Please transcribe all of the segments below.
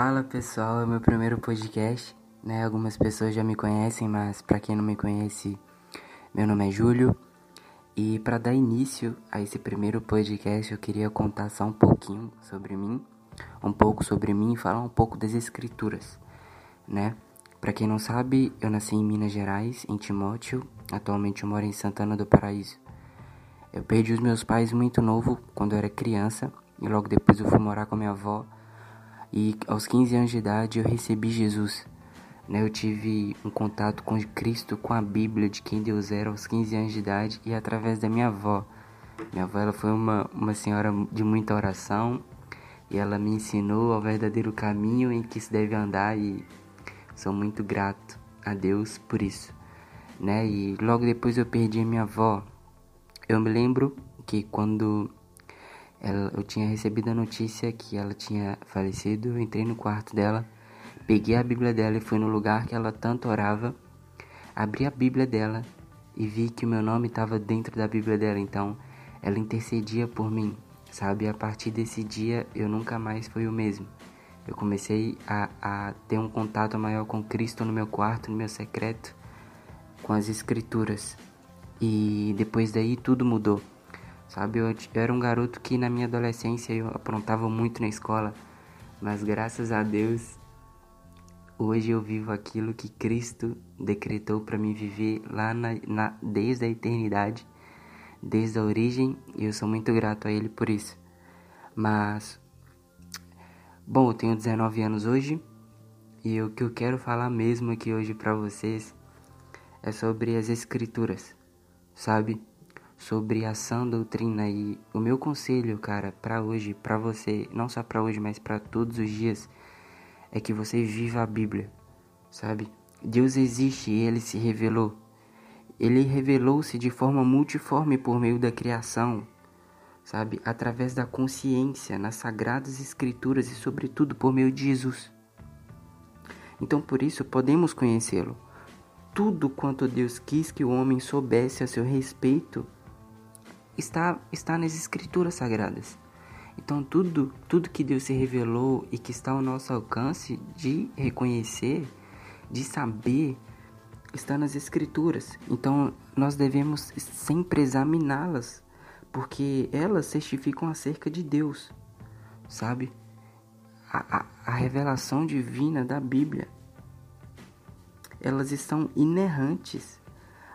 Fala pessoal, é meu primeiro podcast, né? Algumas pessoas já me conhecem, mas para quem não me conhece, meu nome é Júlio. E para dar início a esse primeiro podcast, eu queria contar só um pouquinho sobre mim, um pouco sobre mim e falar um pouco das escrituras, né? Para quem não sabe, eu nasci em Minas Gerais, em Timóteo. Atualmente eu moro em Santana do Paraíso. Eu perdi os meus pais muito novo, quando eu era criança, e logo depois eu fui morar com minha avó e aos 15 anos de idade eu recebi Jesus. Né? Eu tive um contato com Cristo, com a Bíblia, de quem Deus era aos 15 anos de idade e através da minha avó. Minha avó ela foi uma, uma senhora de muita oração e ela me ensinou ao verdadeiro caminho em que se deve andar e sou muito grato a Deus por isso. Né? E logo depois eu perdi minha avó. Eu me lembro que quando ela, eu tinha recebido a notícia que ela tinha falecido. Eu entrei no quarto dela, peguei a Bíblia dela e fui no lugar que ela tanto orava. Abri a Bíblia dela e vi que o meu nome estava dentro da Bíblia dela. Então, ela intercedia por mim, sabe? A partir desse dia, eu nunca mais fui o mesmo. Eu comecei a, a ter um contato maior com Cristo no meu quarto, no meu secreto, com as Escrituras. E depois daí tudo mudou. Sabe, eu, era um garoto que na minha adolescência eu aprontava muito na escola, mas graças a Deus hoje eu vivo aquilo que Cristo decretou para mim viver lá na, na, desde a eternidade, desde a origem, e eu sou muito grato a Ele por isso. Mas, bom, eu tenho 19 anos hoje, e o que eu quero falar mesmo aqui hoje para vocês é sobre as Escrituras, sabe? Sobre a sã doutrina e o meu conselho, cara, para hoje, para você, não só para hoje, mas para todos os dias, é que você viva a Bíblia, sabe? Deus existe e ele se revelou. Ele revelou-se de forma multiforme por meio da criação, sabe? Através da consciência, nas sagradas escrituras e sobretudo por meio de Jesus. Então, por isso podemos conhecê-lo. Tudo quanto Deus quis que o homem soubesse a seu respeito está, está nas escrituras sagradas. Então tudo, tudo que Deus se revelou e que está ao nosso alcance de reconhecer, de saber, está nas escrituras. Então nós devemos sempre examiná-las, porque elas testificam acerca de Deus, sabe? A, a, a revelação divina da Bíblia. Elas estão inerrantes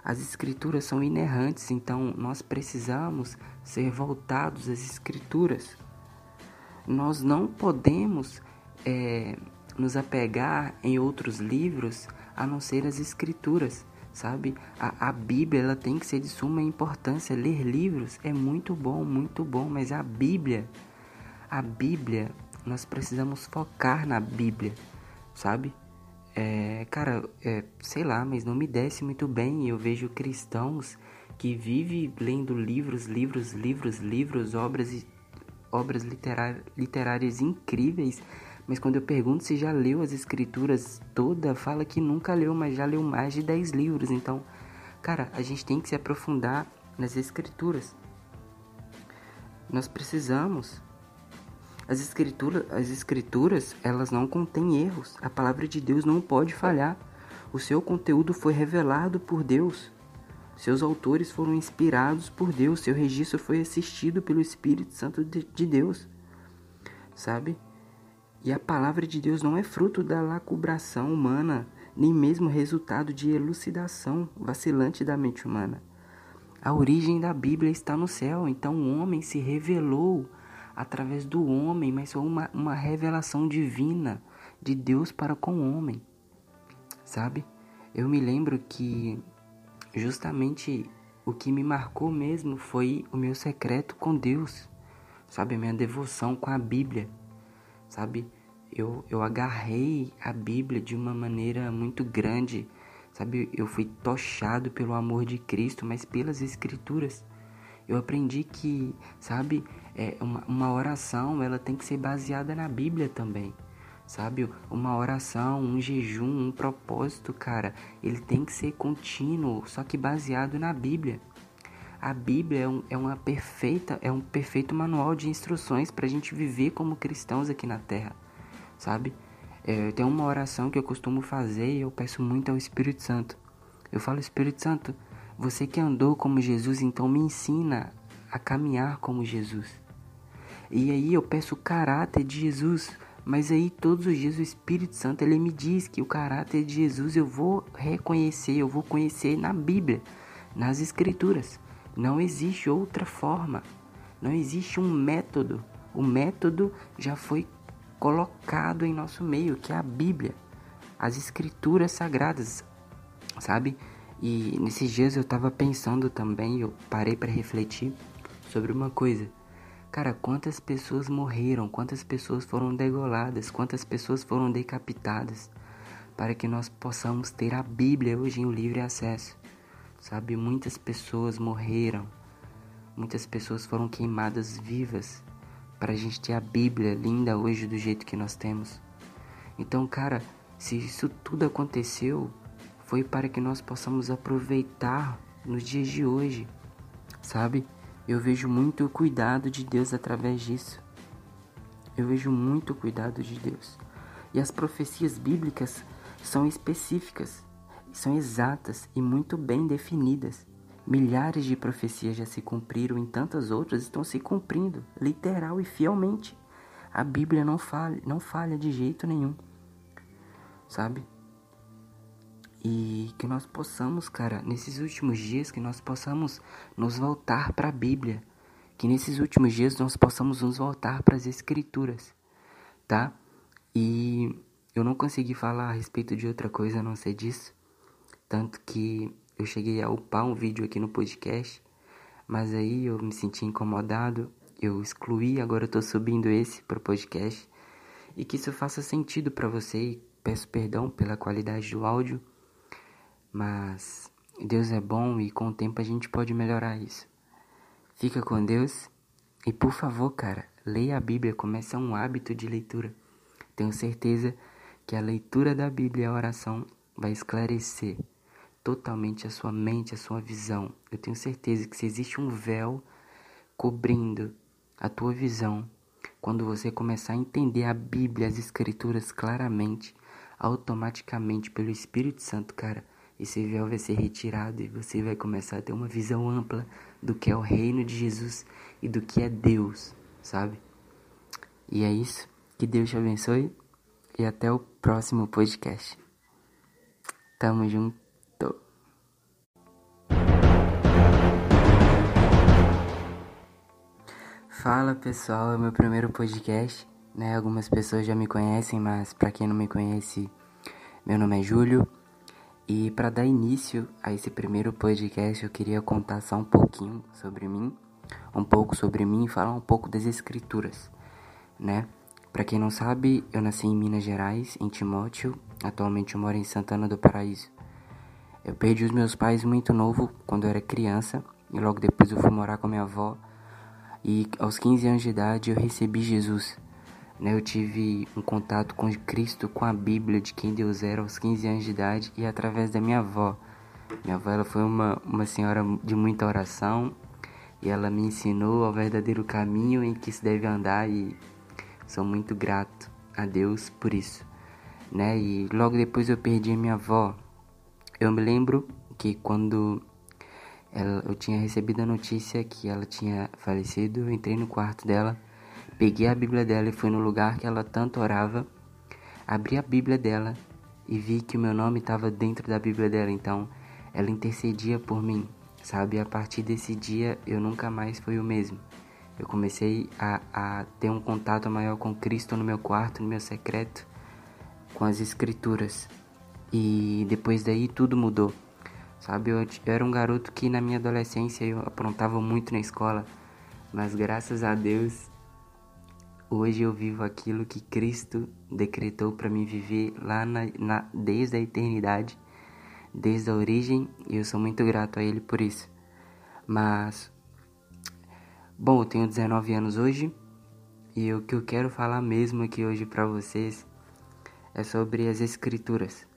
as escrituras são inerrantes, então nós precisamos ser voltados às escrituras. Nós não podemos é, nos apegar em outros livros a não ser as escrituras, sabe? A, a Bíblia ela tem que ser de suma importância. Ler livros é muito bom, muito bom, mas a Bíblia, a Bíblia, nós precisamos focar na Bíblia, sabe? É, cara, é, sei lá, mas não me desce muito bem. Eu vejo cristãos que vivem lendo livros, livros, livros, livros, obras, obras literárias incríveis. Mas quando eu pergunto se já leu as escrituras toda, fala que nunca leu, mas já leu mais de 10 livros. Então, cara, a gente tem que se aprofundar nas escrituras. Nós precisamos as escrituras, as escrituras, elas não contêm erros. A palavra de Deus não pode falhar. O seu conteúdo foi revelado por Deus. Seus autores foram inspirados por Deus. Seu registro foi assistido pelo Espírito Santo de Deus. Sabe? E a palavra de Deus não é fruto da lacubração humana, nem mesmo resultado de elucidação vacilante da mente humana. A origem da Bíblia está no céu, então o homem se revelou através do homem, mas foi uma, uma revelação divina de Deus para com o homem, sabe? Eu me lembro que justamente o que me marcou mesmo foi o meu secreto com Deus, sabe? A minha devoção com a Bíblia, sabe? Eu, eu agarrei a Bíblia de uma maneira muito grande, sabe? Eu fui tochado pelo amor de Cristo, mas pelas Escrituras. Eu aprendi que, sabe, é, uma, uma oração ela tem que ser baseada na Bíblia também. Sabe, uma oração, um jejum, um propósito, cara, ele tem que ser contínuo, só que baseado na Bíblia. A Bíblia é, um, é uma perfeita, é um perfeito manual de instruções para a gente viver como cristãos aqui na Terra, sabe? É, tem uma oração que eu costumo fazer e eu peço muito ao Espírito Santo. Eu falo, Espírito Santo, você que andou como Jesus, então me ensina a caminhar como Jesus. E aí eu peço o caráter de Jesus, mas aí todos os dias o Espírito Santo ele me diz que o caráter de Jesus eu vou reconhecer, eu vou conhecer na Bíblia, nas Escrituras. Não existe outra forma, não existe um método. O método já foi colocado em nosso meio, que é a Bíblia, as Escrituras sagradas, sabe? E nesses dias eu estava pensando também, eu parei para refletir sobre uma coisa. Cara, quantas pessoas morreram, quantas pessoas foram degoladas, quantas pessoas foram decapitadas para que nós possamos ter a Bíblia hoje em livre acesso. Sabe, muitas pessoas morreram, muitas pessoas foram queimadas vivas para a gente ter a Bíblia linda hoje do jeito que nós temos. Então, cara, se isso tudo aconteceu, foi para que nós possamos aproveitar nos dias de hoje, sabe? Eu vejo muito cuidado de Deus através disso. Eu vejo muito cuidado de Deus. E as profecias bíblicas são específicas, são exatas e muito bem definidas. Milhares de profecias já se cumpriram e tantas outras estão se cumprindo, literal e fielmente. A Bíblia não falha, não falha de jeito nenhum. Sabe? E que nós possamos, cara, nesses últimos dias, que nós possamos nos voltar para a Bíblia. Que nesses últimos dias nós possamos nos voltar para as Escrituras, tá? E eu não consegui falar a respeito de outra coisa a não ser disso. Tanto que eu cheguei a upar um vídeo aqui no podcast, mas aí eu me senti incomodado, eu excluí, agora eu tô subindo esse para o podcast. E que isso faça sentido para você e peço perdão pela qualidade do áudio mas Deus é bom e com o tempo a gente pode melhorar isso. Fica com Deus e por favor, cara, leia a Bíblia, comece um hábito de leitura. Tenho certeza que a leitura da Bíblia e a oração vai esclarecer totalmente a sua mente, a sua visão. Eu tenho certeza que se existe um véu cobrindo a tua visão, quando você começar a entender a Bíblia, as Escrituras claramente, automaticamente pelo Espírito Santo, cara, esse véu vai ser retirado e você vai começar a ter uma visão ampla do que é o reino de Jesus e do que é Deus, sabe? E é isso. Que Deus te abençoe e até o próximo podcast. Tamo junto. Fala pessoal, é meu primeiro podcast, né? Algumas pessoas já me conhecem, mas para quem não me conhece, meu nome é Júlio. E para dar início a esse primeiro podcast, eu queria contar só um pouquinho sobre mim, um pouco sobre mim e falar um pouco das escrituras, né? Para quem não sabe, eu nasci em Minas Gerais, em Timóteo. Atualmente eu moro em Santana do Paraíso. Eu perdi os meus pais muito novo, quando eu era criança, e logo depois eu fui morar com minha avó. E aos 15 anos de idade eu recebi Jesus. Né, eu tive um contato com Cristo, com a Bíblia, de quem Deus era aos 15 anos de idade e através da minha avó. Minha avó ela foi uma, uma senhora de muita oração e ela me ensinou ao verdadeiro caminho em que se deve andar e sou muito grato a Deus por isso. Né? E logo depois eu perdi a minha avó. Eu me lembro que quando ela, eu tinha recebido a notícia que ela tinha falecido, eu entrei no quarto dela Peguei a Bíblia dela e fui no lugar que ela tanto orava. Abri a Bíblia dela e vi que o meu nome estava dentro da Bíblia dela. Então, ela intercedia por mim, sabe? A partir desse dia, eu nunca mais fui o mesmo. Eu comecei a, a ter um contato maior com Cristo no meu quarto, no meu secreto, com as Escrituras. E depois daí tudo mudou. Sabe, eu, eu era um garoto que na minha adolescência eu aprontava muito na escola, mas graças a Deus Hoje eu vivo aquilo que Cristo decretou para mim viver lá na, na, desde a eternidade, desde a origem, e eu sou muito grato a Ele por isso. Mas, bom, eu tenho 19 anos hoje, e o que eu quero falar mesmo aqui hoje para vocês é sobre as Escrituras,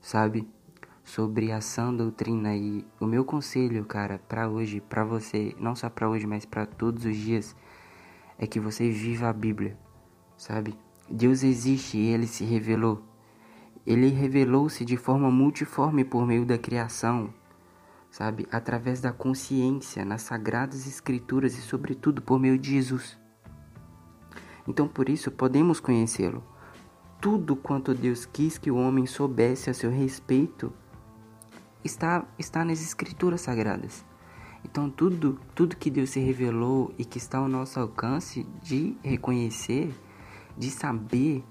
sabe? Sobre a sã doutrina e o meu conselho, cara, para hoje, para você, não só para hoje, mas para todos os dias é que você viva a Bíblia, sabe? Deus existe e ele se revelou. Ele revelou-se de forma multiforme por meio da criação, sabe? Através da consciência, nas sagradas escrituras e, sobretudo, por meio de Jesus. Então, por isso, podemos conhecê-lo. Tudo quanto Deus quis que o homem soubesse a seu respeito está, está nas escrituras sagradas. Então, tudo, tudo que Deus se revelou e que está ao nosso alcance de reconhecer, de saber,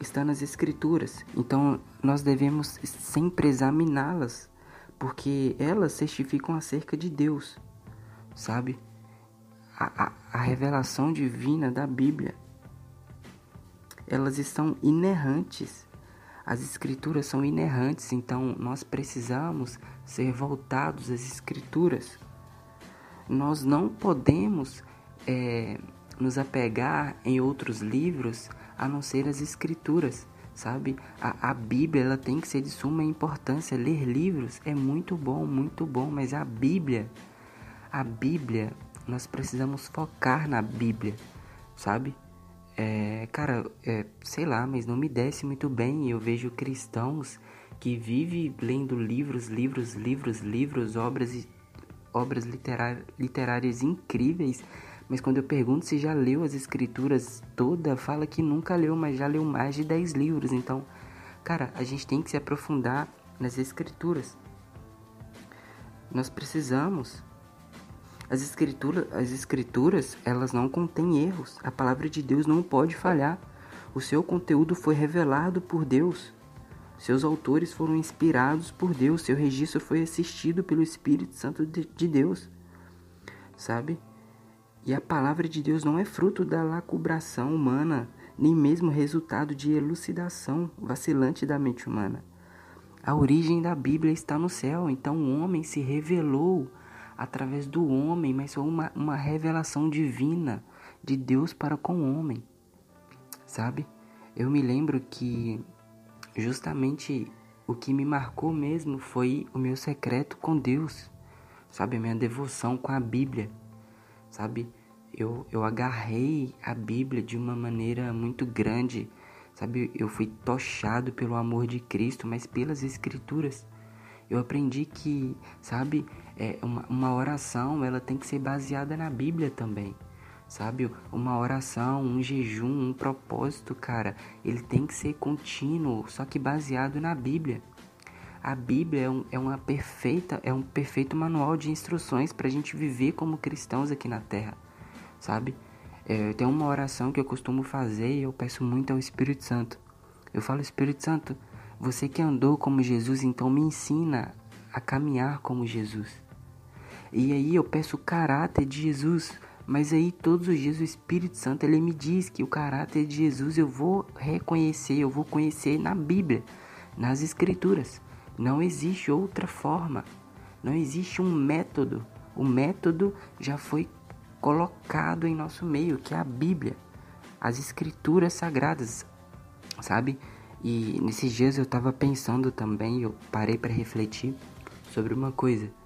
está nas Escrituras. Então, nós devemos sempre examiná-las, porque elas certificam acerca de Deus, sabe? A, a, a revelação divina da Bíblia. Elas estão inerrantes. As Escrituras são inerrantes, então nós precisamos ser voltados às Escrituras. Nós não podemos é, nos apegar em outros livros a não ser as escrituras, sabe? A, a Bíblia ela tem que ser de suma importância. Ler livros é muito bom, muito bom, mas a Bíblia, a Bíblia, nós precisamos focar na Bíblia, sabe? É, cara, é, sei lá, mas não me desce muito bem. Eu vejo cristãos que vivem lendo livros, livros, livros, livros, obras, obras literárias incríveis mas quando eu pergunto se já leu as escrituras toda, fala que nunca leu, mas já leu mais de 10 livros. Então, cara, a gente tem que se aprofundar nas escrituras. Nós precisamos. As escrituras, as escrituras, elas não contêm erros. A palavra de Deus não pode falhar. O seu conteúdo foi revelado por Deus. Seus autores foram inspirados por Deus. Seu registro foi assistido pelo Espírito Santo de Deus. Sabe? E a palavra de Deus não é fruto da lacubração humana, nem mesmo resultado de elucidação vacilante da mente humana. A origem da Bíblia está no céu, então o homem se revelou através do homem, mas foi uma, uma revelação divina de Deus para com o homem. Sabe? Eu me lembro que justamente o que me marcou mesmo foi o meu secreto com Deus, sabe? A minha devoção com a Bíblia, sabe? eu, eu agarrei a Bíblia de uma maneira muito grande, sabe? Eu fui tochado pelo amor de Cristo, mas pelas Escrituras. Eu aprendi que, sabe, é uma, uma oração ela tem que ser baseada na Bíblia também, sabe? Uma oração, um jejum, um propósito, cara, ele tem que ser contínuo, só que baseado na Bíblia. A Bíblia é, um, é uma perfeita, é um perfeito manual de instruções para a gente viver como cristãos aqui na Terra sabe? É, tem uma oração que eu costumo fazer e eu peço muito ao Espírito Santo. Eu falo, Espírito Santo, você que andou como Jesus, então me ensina a caminhar como Jesus. E aí eu peço o caráter de Jesus, mas aí todos os dias o Espírito Santo ele me diz que o caráter de Jesus eu vou reconhecer, eu vou conhecer na Bíblia, nas Escrituras. Não existe outra forma, não existe um método. O método já foi colocado em nosso meio, que é a Bíblia, as escrituras sagradas, sabe? E nesses dias eu tava pensando também, eu parei para refletir sobre uma coisa.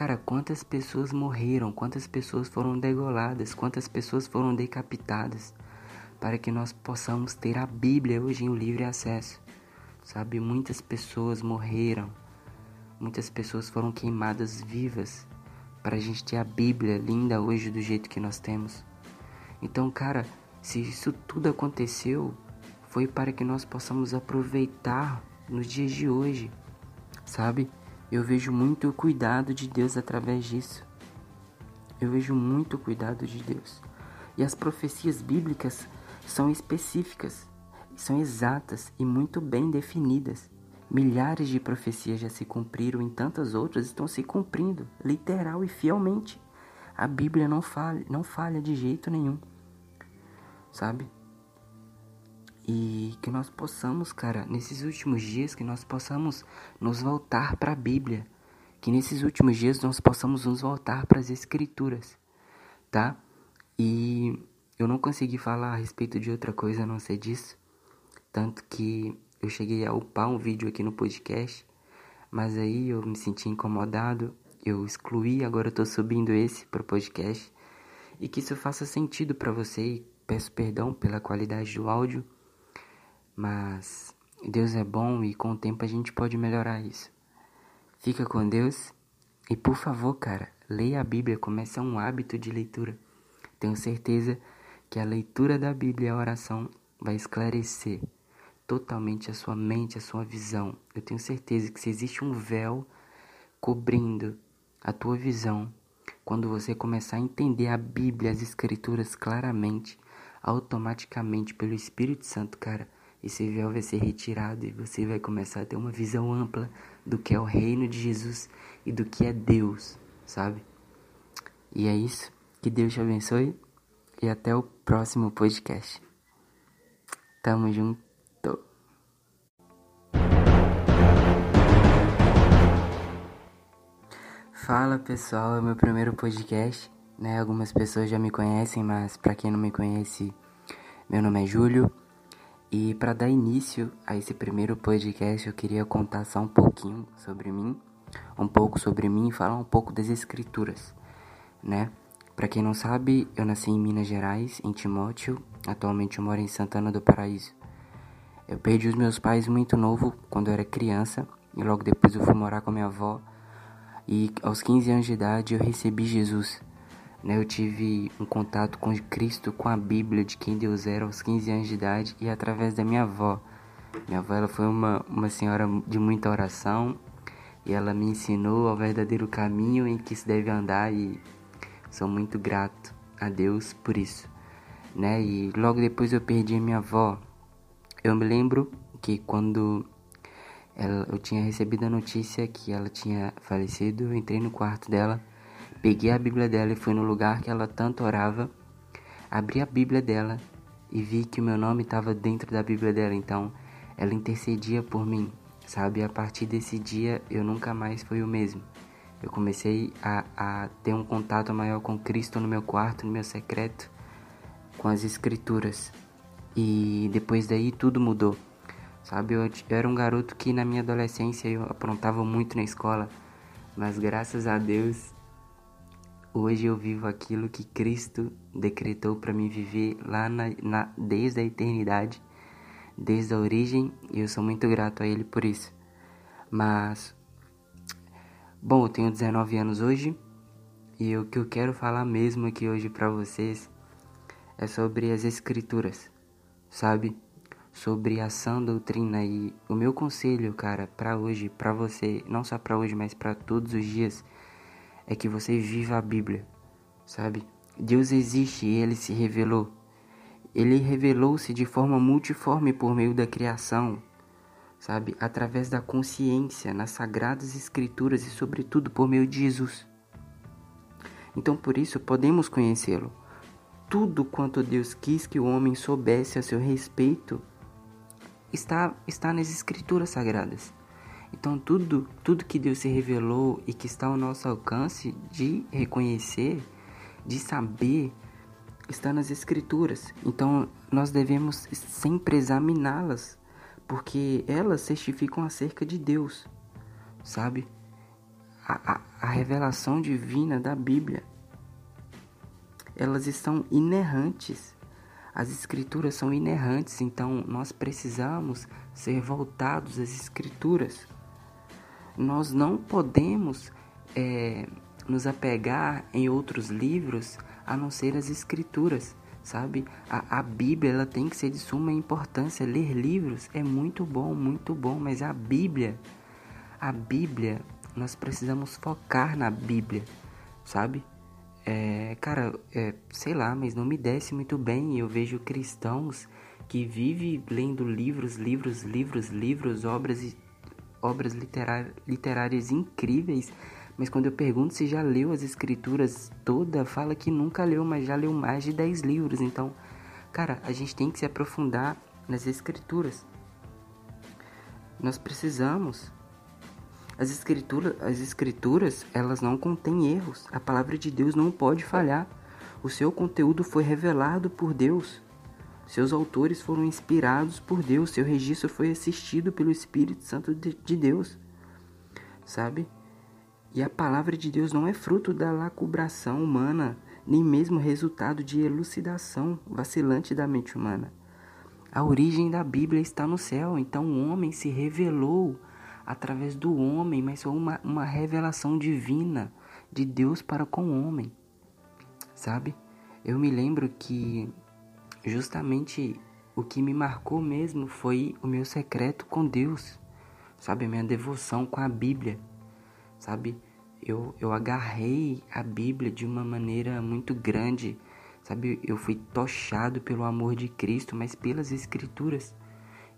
Cara, quantas pessoas morreram, quantas pessoas foram degoladas, quantas pessoas foram decapitadas para que nós possamos ter a Bíblia hoje em livre acesso. Sabe, muitas pessoas morreram, muitas pessoas foram queimadas vivas para a gente ter a Bíblia linda hoje do jeito que nós temos. Então, cara, se isso tudo aconteceu, foi para que nós possamos aproveitar nos dias de hoje, sabe? Eu vejo muito cuidado de Deus através disso. Eu vejo muito cuidado de Deus. E as profecias bíblicas são específicas, são exatas e muito bem definidas. Milhares de profecias já se cumpriram e tantas outras estão se cumprindo, literal e fielmente. A Bíblia não falha, não falha de jeito nenhum. Sabe? E que nós possamos, cara, nesses últimos dias, que nós possamos nos voltar para a Bíblia. Que nesses últimos dias nós possamos nos voltar para as Escrituras, tá? E eu não consegui falar a respeito de outra coisa a não ser disso. Tanto que eu cheguei a upar um vídeo aqui no podcast, mas aí eu me senti incomodado, eu excluí, agora eu tô subindo esse pro podcast. E que isso faça sentido para você e peço perdão pela qualidade do áudio, mas Deus é bom e com o tempo a gente pode melhorar isso. Fica com Deus e por favor, cara, leia a Bíblia, comece um hábito de leitura. Tenho certeza que a leitura da Bíblia e a oração vai esclarecer totalmente a sua mente, a sua visão. Eu tenho certeza que se existe um véu cobrindo a tua visão, quando você começar a entender a Bíblia, as Escrituras claramente, automaticamente pelo Espírito Santo, cara, esse véu vai ser retirado e você vai começar a ter uma visão ampla do que é o reino de Jesus e do que é Deus, sabe? E é isso. Que Deus te abençoe e até o próximo podcast. Tamo junto. Fala pessoal, é meu primeiro podcast, né? Algumas pessoas já me conhecem, mas para quem não me conhece, meu nome é Júlio. E para dar início a esse primeiro podcast, eu queria contar só um pouquinho sobre mim, um pouco sobre mim e falar um pouco das escrituras, né? Para quem não sabe, eu nasci em Minas Gerais, em Timóteo. Atualmente eu moro em Santana do Paraíso. Eu perdi os meus pais muito novo, quando eu era criança, e logo depois eu fui morar com minha avó. E aos 15 anos de idade eu recebi Jesus. Né, eu tive um contato com Cristo, com a Bíblia, de quem Deus era aos 15 anos de idade e através da minha avó. Minha avó ela foi uma, uma senhora de muita oração e ela me ensinou ao verdadeiro caminho em que se deve andar e sou muito grato a Deus por isso. Né? E logo depois eu perdi a minha avó. Eu me lembro que quando ela, eu tinha recebido a notícia que ela tinha falecido, eu entrei no quarto dela Peguei a Bíblia dela e fui no lugar que ela tanto orava. Abri a Bíblia dela e vi que o meu nome estava dentro da Bíblia dela, então ela intercedia por mim, sabe? A partir desse dia eu nunca mais fui o mesmo. Eu comecei a, a ter um contato maior com Cristo no meu quarto, no meu secreto, com as Escrituras. E depois daí tudo mudou, sabe? Eu, eu era um garoto que na minha adolescência eu aprontava muito na escola, mas graças a Deus Hoje eu vivo aquilo que Cristo decretou para mim viver lá na, na, desde a eternidade, desde a origem, e eu sou muito grato a Ele por isso. Mas, bom, eu tenho 19 anos hoje, e o que eu quero falar mesmo aqui hoje para vocês é sobre as Escrituras, sabe? Sobre a sã doutrina e o meu conselho, cara, para hoje, para você, não só para hoje, mas para todos os dias é que você viva a Bíblia, sabe? Deus existe e ele se revelou. Ele revelou-se de forma multiforme por meio da criação, sabe? Através da consciência, nas sagradas escrituras e, sobretudo, por meio de Jesus. Então, por isso, podemos conhecê-lo. Tudo quanto Deus quis que o homem soubesse a seu respeito está, está nas escrituras sagradas. Então tudo, tudo que Deus se revelou e que está ao nosso alcance de reconhecer, de saber, está nas escrituras. Então nós devemos sempre examiná-las, porque elas certificam acerca de Deus, sabe? A, a, a revelação divina da Bíblia. Elas estão inerrantes. As escrituras são inerrantes, então nós precisamos ser voltados às escrituras nós não podemos é, nos apegar em outros livros a não ser as escrituras, sabe? A, a Bíblia ela tem que ser de suma importância. Ler livros é muito bom, muito bom, mas a Bíblia, a Bíblia, nós precisamos focar na Bíblia, sabe? É, cara, é, sei lá, mas não me desce muito bem. Eu vejo cristãos que vivem lendo livros, livros, livros, livros, obras obras literárias incríveis, mas quando eu pergunto se já leu as escrituras toda, fala que nunca leu, mas já leu mais de 10 livros. Então, cara, a gente tem que se aprofundar nas escrituras. Nós precisamos. As escrituras, as escrituras, elas não contêm erros. A palavra de Deus não pode falhar. O seu conteúdo foi revelado por Deus. Seus autores foram inspirados por Deus, seu registro foi assistido pelo Espírito Santo de Deus, sabe? E a palavra de Deus não é fruto da lacubração humana, nem mesmo resultado de elucidação vacilante da mente humana. A origem da Bíblia está no céu, então o homem se revelou através do homem, mas foi uma, uma revelação divina de Deus para com o homem, sabe? Eu me lembro que justamente o que me marcou mesmo foi o meu secreto com Deus, sabe? A minha devoção com a Bíblia, sabe? Eu, eu agarrei a Bíblia de uma maneira muito grande, sabe? Eu fui tochado pelo amor de Cristo, mas pelas Escrituras.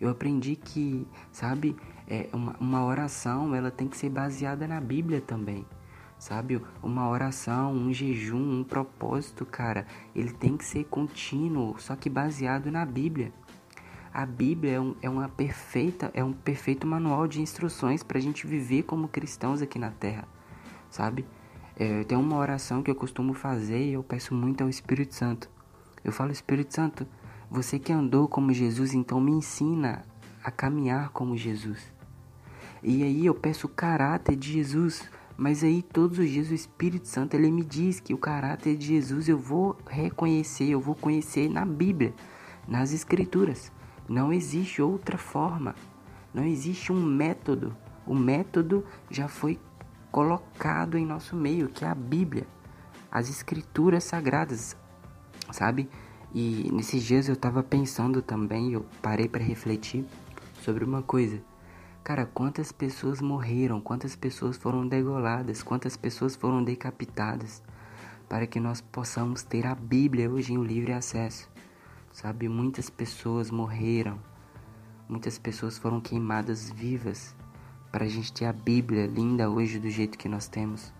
Eu aprendi que, sabe, é uma, uma oração ela tem que ser baseada na Bíblia também sabe? Uma oração, um jejum, um propósito, cara, ele tem que ser contínuo, só que baseado na Bíblia. A Bíblia é, um, é uma perfeita, é um perfeito manual de instruções para a gente viver como cristãos aqui na Terra, sabe? É, tem uma oração que eu costumo fazer e eu peço muito ao Espírito Santo. Eu falo, Espírito Santo, você que andou como Jesus, então me ensina a caminhar como Jesus. E aí eu peço o caráter de Jesus mas aí todos os dias o Espírito Santo ele me diz que o caráter de Jesus eu vou reconhecer, eu vou conhecer na Bíblia, nas Escrituras. Não existe outra forma, não existe um método. O método já foi colocado em nosso meio, que é a Bíblia, as Escrituras sagradas, sabe? E nesses dias eu estava pensando também, eu parei para refletir sobre uma coisa. Cara, quantas pessoas morreram, quantas pessoas foram degoladas, quantas pessoas foram decapitadas para que nós possamos ter a Bíblia hoje em livre acesso. Sabe, muitas pessoas morreram, muitas pessoas foram queimadas vivas para a gente ter a Bíblia linda hoje do jeito que nós temos.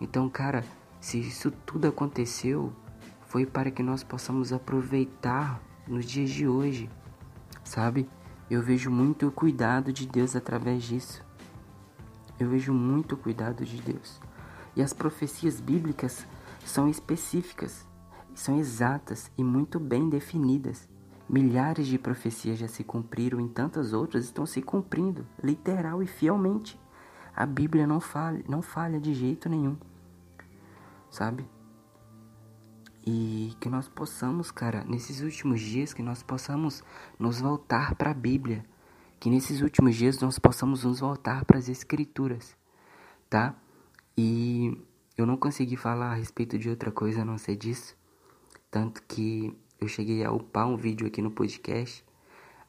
Então, cara, se isso tudo aconteceu, foi para que nós possamos aproveitar nos dias de hoje, sabe? Eu vejo muito cuidado de Deus através disso. Eu vejo muito cuidado de Deus. E as profecias bíblicas são específicas, são exatas e muito bem definidas. Milhares de profecias já se cumpriram e tantas outras estão se cumprindo, literal e fielmente. A Bíblia não falha, não falha de jeito nenhum. Sabe? E que nós possamos, cara, nesses últimos dias, que nós possamos nos voltar para a Bíblia. Que nesses últimos dias nós possamos nos voltar para as Escrituras, tá? E eu não consegui falar a respeito de outra coisa a não ser disso. Tanto que eu cheguei a upar um vídeo aqui no podcast,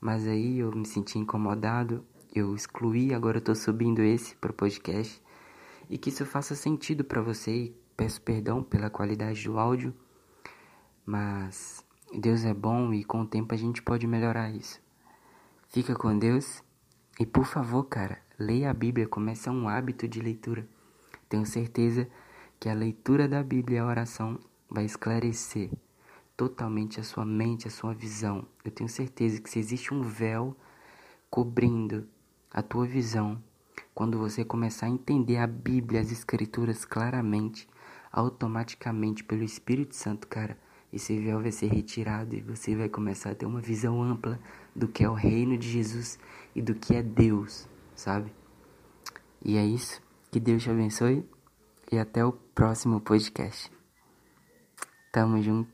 mas aí eu me senti incomodado, eu excluí, agora eu tô subindo esse para o podcast. E que isso faça sentido para você e peço perdão pela qualidade do áudio mas Deus é bom e com o tempo a gente pode melhorar isso. Fica com Deus e por favor, cara, leia a Bíblia, comece um hábito de leitura. Tenho certeza que a leitura da Bíblia e a oração vai esclarecer totalmente a sua mente, a sua visão. Eu tenho certeza que se existe um véu cobrindo a tua visão, quando você começar a entender a Bíblia, as escrituras claramente, automaticamente pelo Espírito Santo, cara, esse véu vai ser retirado e você vai começar a ter uma visão ampla do que é o reino de Jesus e do que é Deus, sabe? E é isso. Que Deus te abençoe e até o próximo podcast. Tamo junto.